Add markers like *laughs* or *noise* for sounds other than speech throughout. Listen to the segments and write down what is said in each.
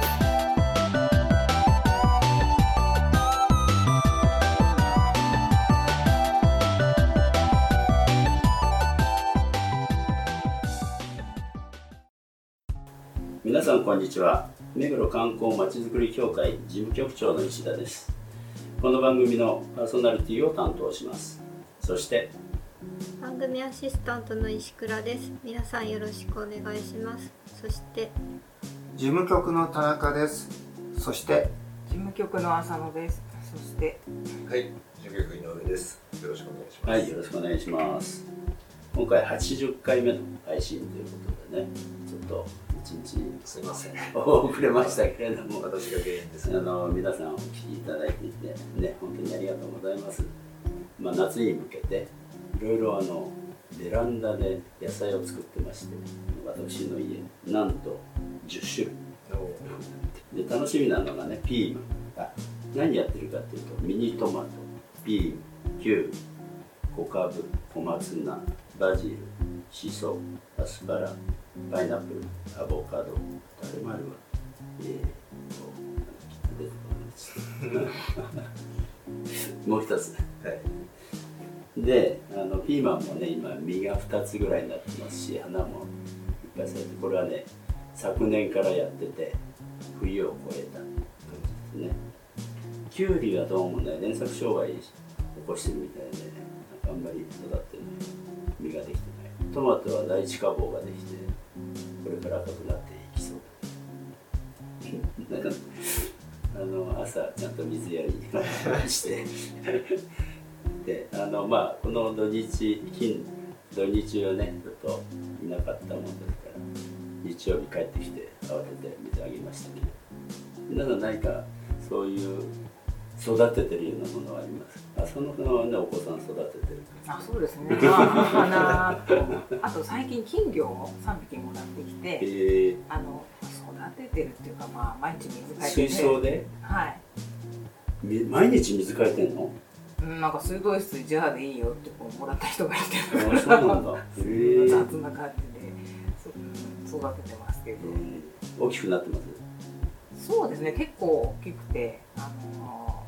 す。こんにちは。目黒観光まちづくり協会事務局長の石田です。この番組のパーソナリティを担当します。そして番組アシスタントの石倉です。皆さんよろしくお願いします。そして事務局の田中です。そして事務局の浅野です。そしてはい、事務局井上です。よろしくお願いします。はいよろしくお願いします。今回80回目の配信ということでねちょっと一日すいません。*laughs* 遅れましたけれども私が原因です。あの皆さんお聞きいただいていてね本当にありがとうございます。まあ、夏に向けていろいろあのベランダで野菜を作ってまして私の家なんと10種類で楽しみなのがねピーマンあ何やってるかっていうとミニトマトピーマンキュウリ小カブ小松菜バジルシソアスパラパイナップルアボカド誰もあるわえー、もう一つはい。であのピーマンもね今実が2つぐらいになってますし花もいっぱい咲いてこれはね昨年からやってて冬を越えた感じですね。きゅうりはどうもね連作障害起こしてるみたいでなんかあんまり育ってない。実ができてない。トマトは第一花房ができてから赤くなっていきそう。なんかあの朝ちゃんと水やりして。であのまあこの土日金土日はねちょっといなかったもんですから日曜日帰ってきて慌てて水あげましたけど。皆さん何かそういう育ててるようなものはあります浅野さんはねお子さん育ててるあそうですね。まあ花とあと最近金魚を3匹もらってきて、え。あの育ててるっていうかまあ毎日水ー、替えて水槽で？はい。み毎日水変えてんの？うんなんか水道水じゃあでいいよってこうもらった人がいて、あそうなんだ。*laughs* へえ。ー雑な感じでそ育ててますけど、大きくなってます？そうですね結構大きくてあの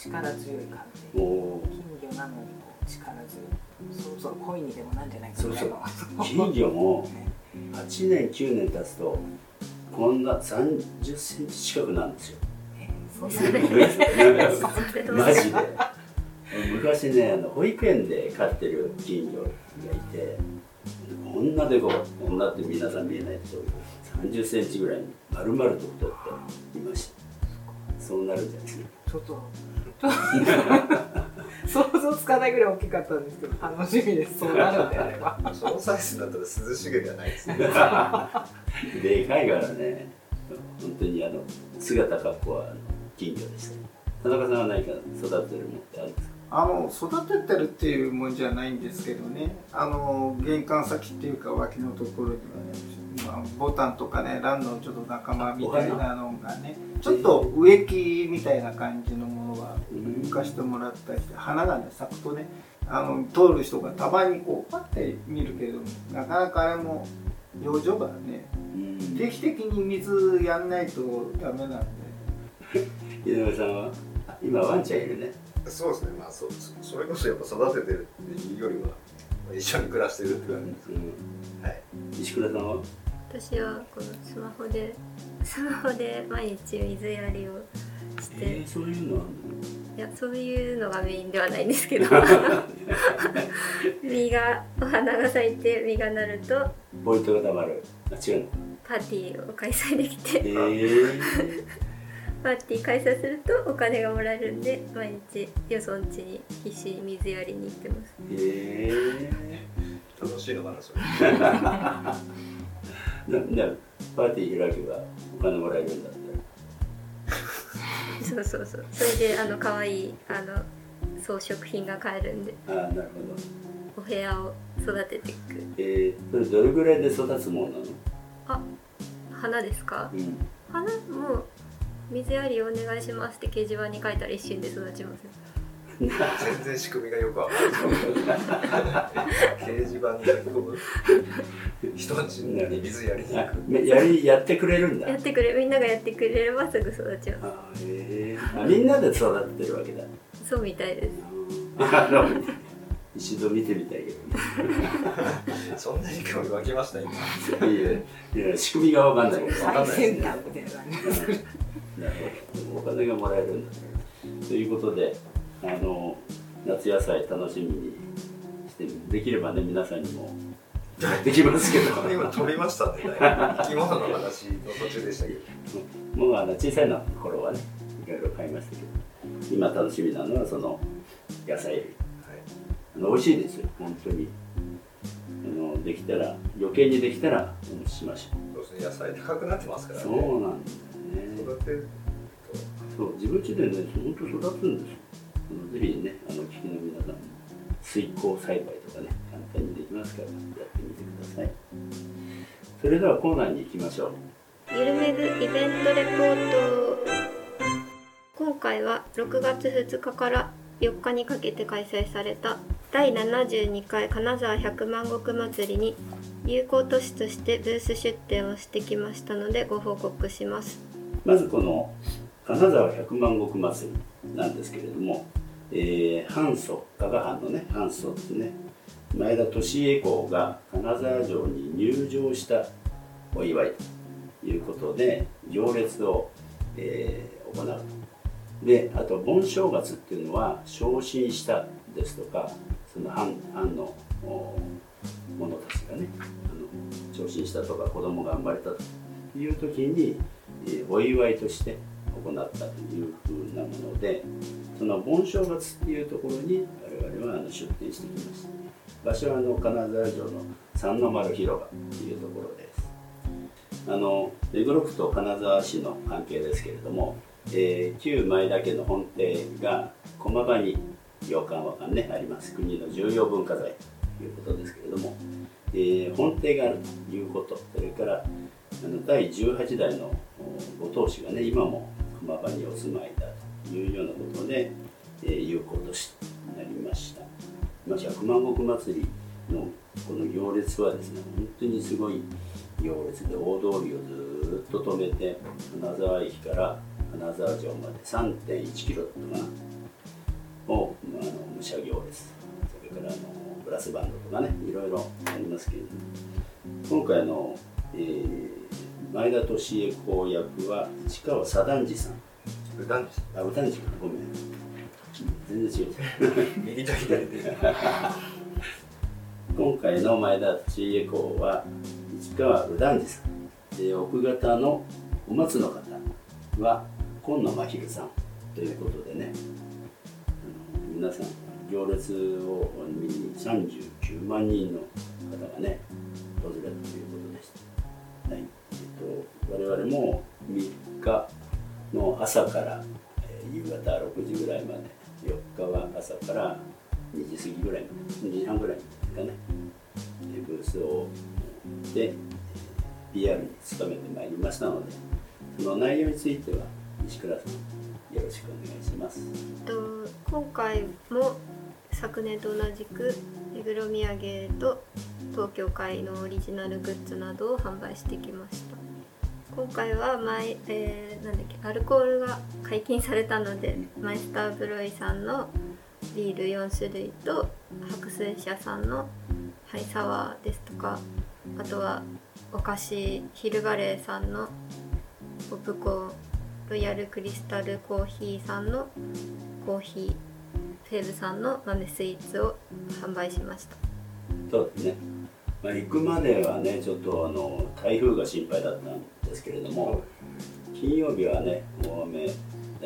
力強い感じ金魚なのにこう力強い。そろそろ恋にでもなんじゃないかそうそう。ぐらいの金魚もね8年9年経つとこんな3 0センチ近くなるんですよ。マジで。昔ねあの保育園で飼ってる金魚がいてこんなでここんなって皆さん見えないと3 0センチぐらいに丸々と太っていました。そうなるんじゃないですか。ちょっと想像つかないぐらい大きかったんですけど楽しみです。そうなるんであれば。*laughs* そのサイズだったら涼しげではないですね。でかいからね。本当にあの姿格好は金魚でした。田中さんは何か育ててるものってあるんですか？あの育ててるっていうもんじゃないんですけどね。あの玄関先っていうか脇のところにはね、まあ、ボタンとかねランのちょっと仲間みたいなのがねちょっと植木みたいな感じのものは浮かしてもらったりして花がね咲くとねあの通る人がたまにこうパッて見るけどなかなかあれも養生がね定期的に水やん。ないとダメなん。で井上さん。は今ワンちゃん。いるねそうですね。まあそうそれこそやっぱ育ててるっていうよりは一緒に暮らしてるって感じです。うん。はい。石倉さん。は私はこのスマホでスマホで毎日水やりをして、えー、そういうのあいやそういうのがメインではないんですけど。*laughs* 実がお花が咲いて実がなると。るのポイントがたまる。あ違うの？パーティーを開催できえてー、*laughs* パーティー開催するとお金がもらえるんで毎日よそん家に必死に水やりに行ってます。え楽しいのかなそれ。*laughs* ー、ななパーティー開けばお金もらえるんだそうそうそう。それであの可愛いあの装飾品が買えるんで。らああなるほど。お部屋を育てていく。えー、それどれぐらいで育つものなの？あ花ですか？うん。花もう水やりお願いしますって掲示板に書いたら一瞬で育ちますよ全然仕組みがよくわかんない。掲示板に書き込む人んちに水やりに行あく。めやりやってくれるんだ。やってくれみんながやってくれればすぐ育ちます。あへえあみんなで育ててるわけだそうみたいです。あの一度見てみたいけそんなに興味湧きました今ど *laughs* ねいやいや仕組みがわかんないけどわかんないですなるほど。お金がもらえるんだということであの夏野菜楽しみにしてできればね皆さんにも。やってきますけど。*laughs* 今飛びましたね。生き物の話の途中でしたけど。もうあの小さいの頃はねいろいろ買いましたけど。今楽しみなのはその野菜。類あの美味しいですよ。本当に。あのできたら余計にできたらお持ちしましょそうですね。野菜高くなってますかうらね。そうなんだよね。育てるそう自分家でね本当育つんですよあのぜひねあの聞きの皆さんも水耕栽培とかね簡単にできますからやってみてください。それではコーナーに行きましょう。ゆるめぐイベントレポート。今回は6月2日から4日にかけて開催された第72回金沢百万石祭りに友好都市としてブース出店をしてきましたのでご報告します。まずこの金沢百万石祭りなんですけれども、えー、藩祖加賀藩のね藩祖ですね前田利家公が金沢城に入城したお祝いということで行列を、えー行う。であと盆正月っていうのは昇進したですとかその藩藩の者たちがねあの昇進したとか子供が生まれたという時に、えーお祝いとして行ったというふうなものでその盆正月っていうところに我々はあの出店してきました場所はあの金沢城の三の丸広場というところです。あの目黒区と金沢市の関係ですけれども、えー旧前田家の本邸が駒場に洋館和館ねあります。国の重要文化財ということですけれども、えー本邸があるということ。それからあの第18代のご当主がね今も駒場にお住まいだと。いうようなことで、えー有効としなりました、まあ、百万石祭りのこの行列はですね本当にすごい行列で大通りをずっと止めて金沢駅から金沢城まで3.1キロだったかなをあの武者行列。それからあのブラスバンドとかねいろいろありますけれども。今回の、えー前田利家公役は市川左團次さん。普段ですあ右團次かごめん全然違う。*laughs* 右と左で。*laughs* 今回の前田利家公は市川右團次さんで奥方のお松の方は今野真昼さんということでね。皆さん行列を見に39万人の方がね訪れたということでした、はい。えっと、我々も3日の朝から、え夕方6時ぐらいまで4日は朝から2時過ぎぐらいまで2時半ぐらいですかねブースをで PR に努めてまいりましたのでその内容については西倉さんよろしくお願いします。と今回も昨年と同じく目黒土産と東京会のオリジナルグッズなどを販売してきました。今回は前、えーなんだっけアルコールが解禁されたのでマイスターブロイさんのビール4種類と白水社さんのハイサワーですとかあとはお菓子ヒルバレーさんのポップコーンロイヤルクリスタルコーヒーさんのコーヒーフェーブさんの豆スイーツを販売しました。そうですね、まあ、行くまではねちょっとあの台風が心配だったんですけれども金曜日はね大雨だ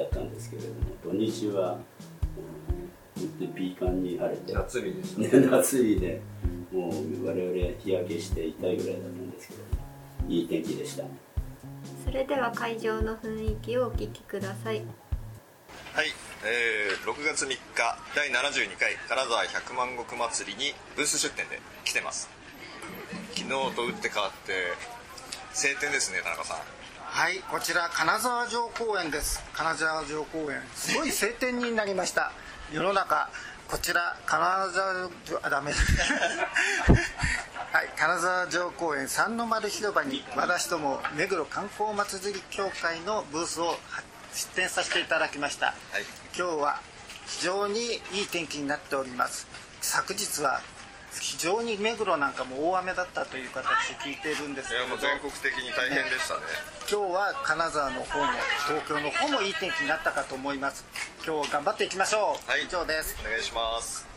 ったんですけれども土日は、うん、本当にピーカンに晴れて夏日でしたね。ね、*laughs* 夏日でもう我々日焼けして痛いぐらいだったんですけどいい天気でした。それでは会場の雰囲気をお聞きください。はい、えー、6月3日第72回金沢百万石祭りにブース出店で来てます。昨日と打って変わって晴天ですね田中さん。はいこちら金沢城公園です。金沢城公園すごい晴天になりました。世の中こちら金沢城あダメ。*laughs* はい金沢城公園三の丸広場に私ども目黒観光祭り協会のブースを出展させていただきました、はい。今日は非常にいい天気になっております。昨日は非常に目黒なんかも大雨だったという形で聞いているんですけど。いやもう全国的に大変でしたね。今日は金沢の方も東京の方もいい天気になったかと思います。今日頑張っていきましょう、はい。以上です。お願いします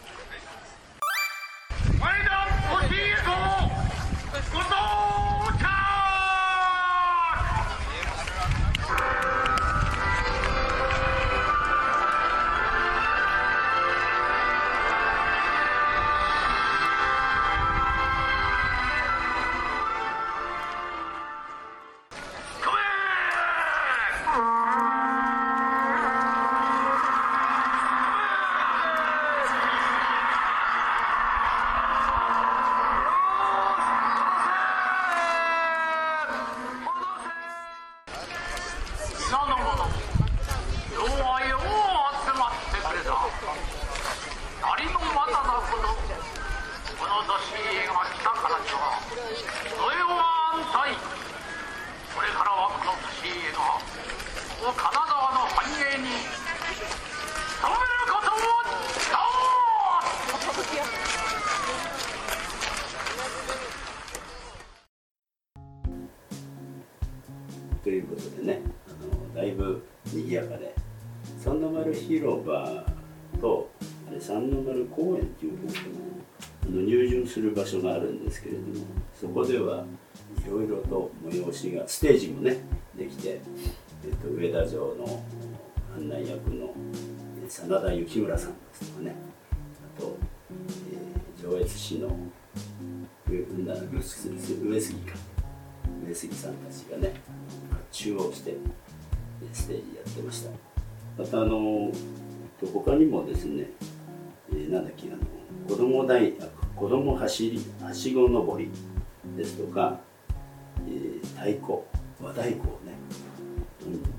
の丸広場とあれ三の丸公園っていうところのあの入場する場所があるんですけれどもそこではいろいろと催しがステージもねできて、えっと、上田城の案内役の真田幸村さんですとかねあと、えー上越市の上上杉か上杉さんたちがね中央してステージやってました。またあのと他にもですね、えーなんだっけあの子供大あ子供走りはしご登りですとか、えー太鼓和太鼓をね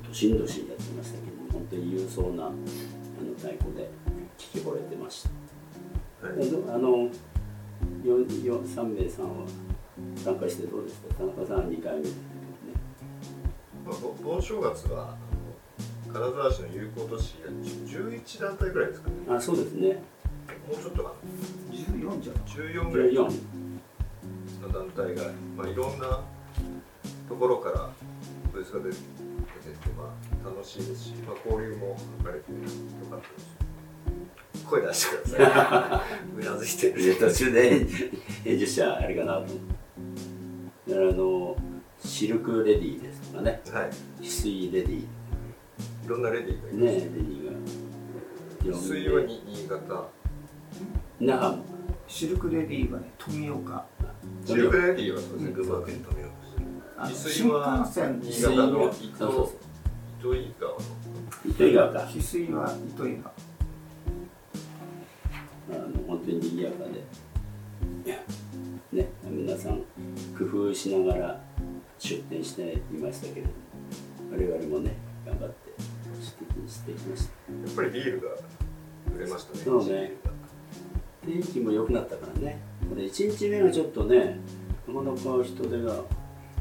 どしんどしんやってましたけども本当に勇壮なあの太鼓で聞き惚れてました。はい。あのよよ3名さんは参加してどうですか？田中さんは2回目ですまあ、ぼ盆正月は金沢市の友好都市が11団体ぐらいですかねあそうですね。もうちょっとか14じゃない？な14ぐらい。14の団体が、まあ、いろんなところからブースが出て出てて、まあ、楽しいですし、まあ、交流も図れてよかったです。声出してください。*laughs* うなずいてでる途中で編集者あれかなと。思あのシルクレディーですとかね。はい。翡翠レディいろんなレディーがいーね。ます、レディーが水はに新潟。那覇もシルクレディーはね富岡。シルクレディーはそうですね群馬県富岡新は幹線新潟の糸川の糸魚川か。翡翠は糸魚川。あの本当に賑やかで。ね皆さん工夫しながら出店していましたけれども我々もね頑張ってしてきました。やっぱりビールが売れましたね。そうね。天気も良くなったからね。これ1日目がちょっとねなかなか人手が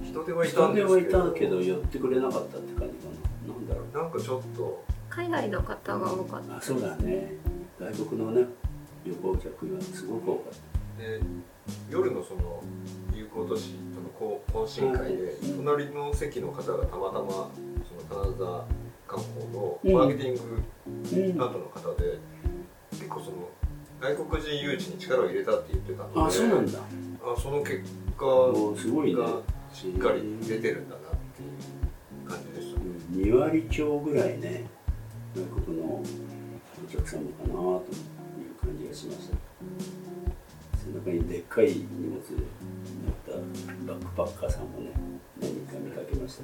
人手はいた人手はいんですけど。たけど寄ってくれなかったって感じかな。なんだろう。なんかちょっと。海外の方が多かった。あそうだね。外国のね旅行客がすごく多かっで夜のその友好都市とのこう懇親会でうん。隣の席の方がたまたまその金沢観光のうん。マーケティング担当の方で、結構その外国人誘致に力を入れたって言ってたのであそうなんだ。あその結果すごいしっかり出てるんだなっていう感じでした。ね2割強ぐらいね外国のお客様かなという感じがしました。背中にでっかい荷物で乗ったバックパッカーさんもね何人か見かけました。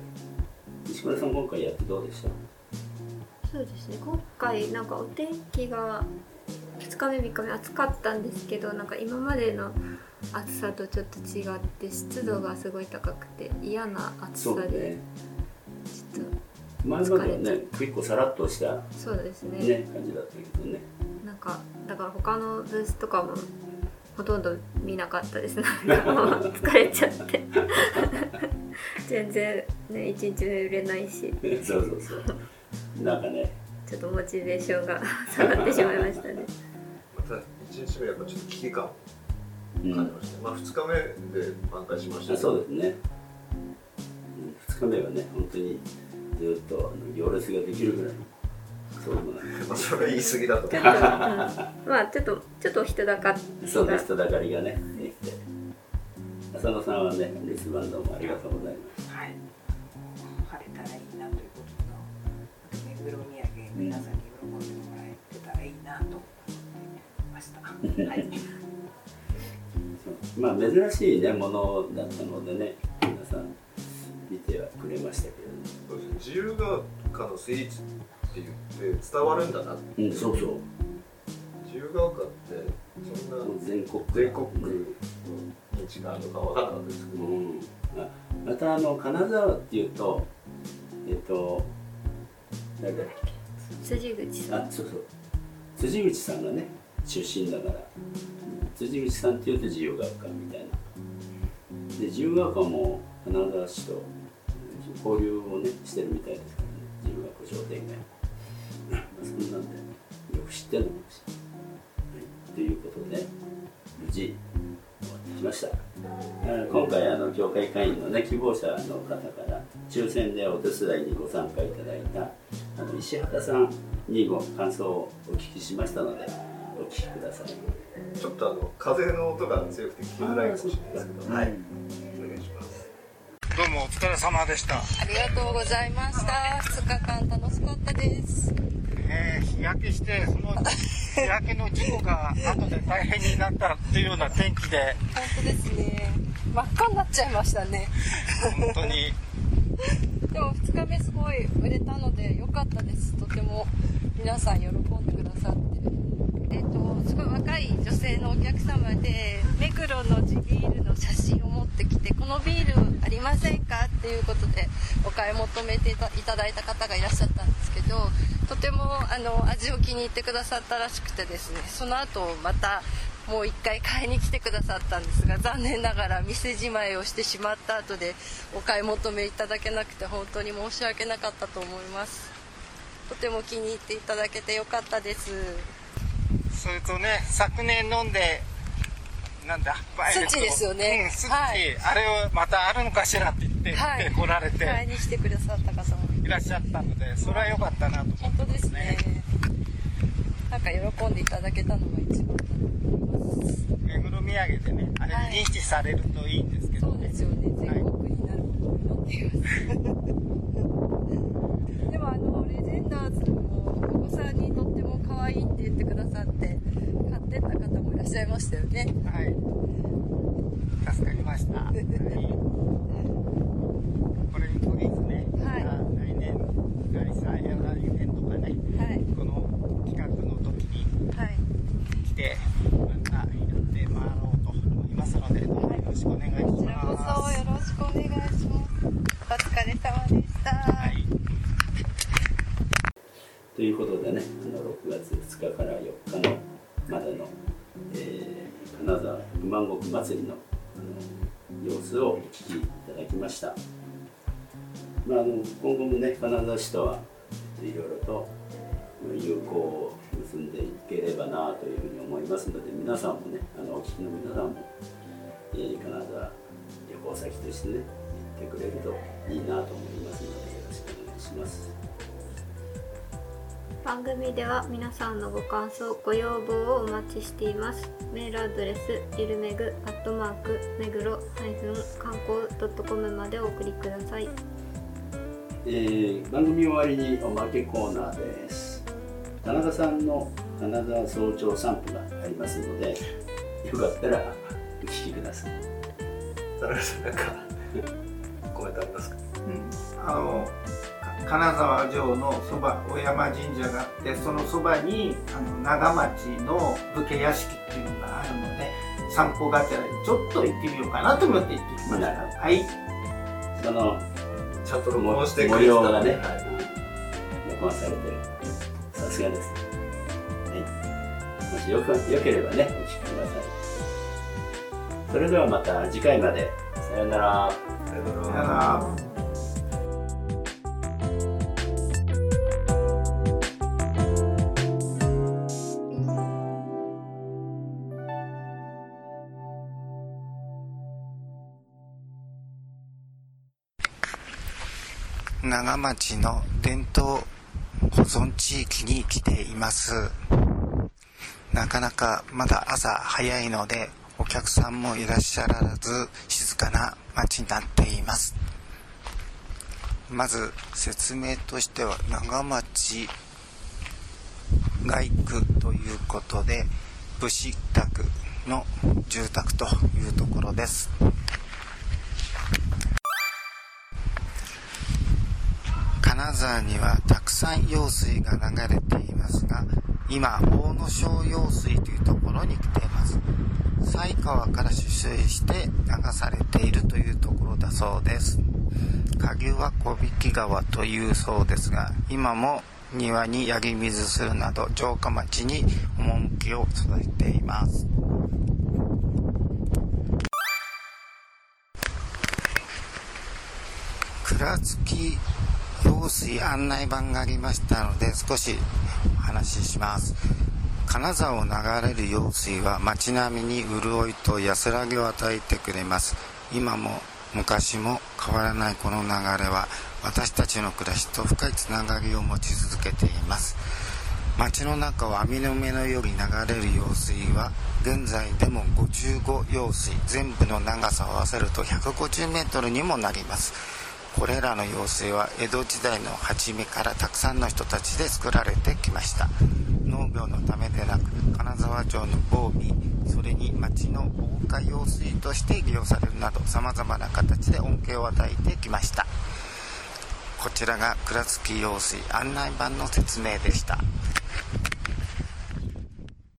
石村さん今回やってどうでした？そうですね。今回なんかお天気が2日目3日目暑かったんですけどなんか今までの暑さとちょっと違って湿度がすごい高くて嫌な暑さでね。ちょっ前まではね結構さらっとしたとそうですね。ね感じだったけどね。なんかだから他のブースとかもほとんど見なかったです。なんかもう疲れちゃって。*laughs* 全然ね一日目売れないし。そうそうそうなんかね。ちょっとモチベーションが *laughs* 下がってしまいましたね。また1日目やっぱちょっと危機感感じました、まあ2日目で挽回しましたそうですね。2日目はね本当にずっとあの行列ができるぐらいの。そうまあそれは言い過ぎだと。*laughs* ちょっと、うん、まあちょっとちょっと人だかそうです人だかりがねできて。浅野さんはねレスバンドもありがとうございますは皆さんに喜んでもらえてたらいいなと思ってました。は *laughs* いまあ珍しいねものだったのでね皆さん見てはくれましたけそうですね。自由が丘のスイーツって言って伝わるんだなどうんそうそう。自由が丘ってそんな全国全国区の認知があるのか分からなかったですけど、うん、あまたあの金沢っていうとえっと誰だっ辻口さん。あそうそう。辻口さんがね出身だから。辻口さんっていうと自由が丘みたいな。で自由が丘も金沢市と交流をねしてるみたいですからね。自由が丘商店街。ま *laughs* あそんなんでよく知ってるのかもしれない、はい、ということで無事終わってきましたあ今回あの教会会員のね希望者の方から抽選でお手伝いにご参加いただいたあの石畑さんにご感想をお聞きしましたのでお聞きください。ちょっとあの風の音が強くて聞きづらいかもしれないですけど、はい、お願いします。どうもお疲れ様でした、ありがとうございました。2日間楽しかったです。えー日焼けしてその日焼けの事故が後で大変になったっていうような天気で本当ですね。真っ赤になっちゃいましたね。本当にでも2日目すごい売れたので良かったです。とても皆さん喜んでくださって。えっ、と、すごい若い女性のお客様で、目黒の地ビールの写真を持ってきて、このビールありませんか？っていうことでお買い求めていただいた方がいらっしゃったんですけど、とてもあの味を気に入ってくださったらしくてですね、その後またもう一回買いに来てくださったんですが残念ながら店じまいをしてしまった後でお買い求めいただけなくて本当に申し訳なかったと思います。とても気に入っていただけてよかったです。それとね昨年飲んでなんだスッチですよね。うん、スッチ、はいあれをまたあるのかしらって言って、はい。で来られて。買いに来てくださった方もいらっしゃったのでそれは良かったなと思って本当ですね。なんか喜んでいただけたのが一番だと思います。目黒土産でねあれはい。認知されるといいんですけど、そうですよね。全国になることを祈っています、でもあのレジェンダーズもお子さんにとっても可愛いって言ってくださって買ってった方もいらっしゃいましたよね。はい。助かりました。*laughs* はい、これに限りね、はいまあ来年、ガリサや来年とかね、はいこの企画の時にはい来て、またやって回ろうと思いますので、どうぞよろしくお願いしこちらこそます。よろしくお願いしますお疲れ様でした、はい。ということでねあの6月2日から4日のまでの、えー金沢百万石祭りのあの様子をお聞きいただきました、まあ、あの今後もね金沢市とはいろいろと友好を結んでいければなというふうに思いますので皆さんもねあのお聞きの皆さんも、えー金沢旅行先としてね行ってくれるといいなと思いますのでよろしくお願いします。番組では皆さんのご感想ご要望をお待ちしています。メールアドレスイルメグアットマーク目黒観光 .com までお送りください。えー番組終わりにおまけコーナーです。田中さんの金沢早朝散歩がありますのでよかったらお聞きください。田中さんなんかコメントありますか？あの金沢城のそば小山神社があってそのそばにあの長町の武家屋敷っていうのがあるので散歩がてらにちょっと行ってみようかなと思って行ってきました。はい。そのちゃんと録音してく模れてた様がね、はい録音されてる。さすがです。はい。もしよくよければね、お聞きください。それではまた次回まで。さようなら。さよならさよなら長町の伝統保存地域に来ています。なかなかまだ朝早いのでお客さんもいらっしゃらず静かな町になっています。まず説明としては長町街区ということで武士宅の住宅というところです。金沢にはたくさん用水が流れていますが今大野小用水というところに来ています。犀川から取水して流されているというところだそうです。下流は小引川というそうですが今も庭にやり水するなど城下町に趣を育てています。倉敷用水案内板がありましたので少しお話しします。金沢を流れる用水は街並みに潤いと安らぎを与えてくれます。今も昔も変わらないこの流れは私たちの暮らしと深いつながりを持ち続けています。街の中を網の目のように流れる用水は現在でも55用水。全部の長さを合わせると150メートルにもなります。これらの用水は江戸時代の初めからたくさんの人たちで作られてきました。農業のためでなく金沢城の防備それに町の防火用水として利用されるなどさまざまな形で恩恵を与えてきました。こちらが倉敷用水案内板の説明でした。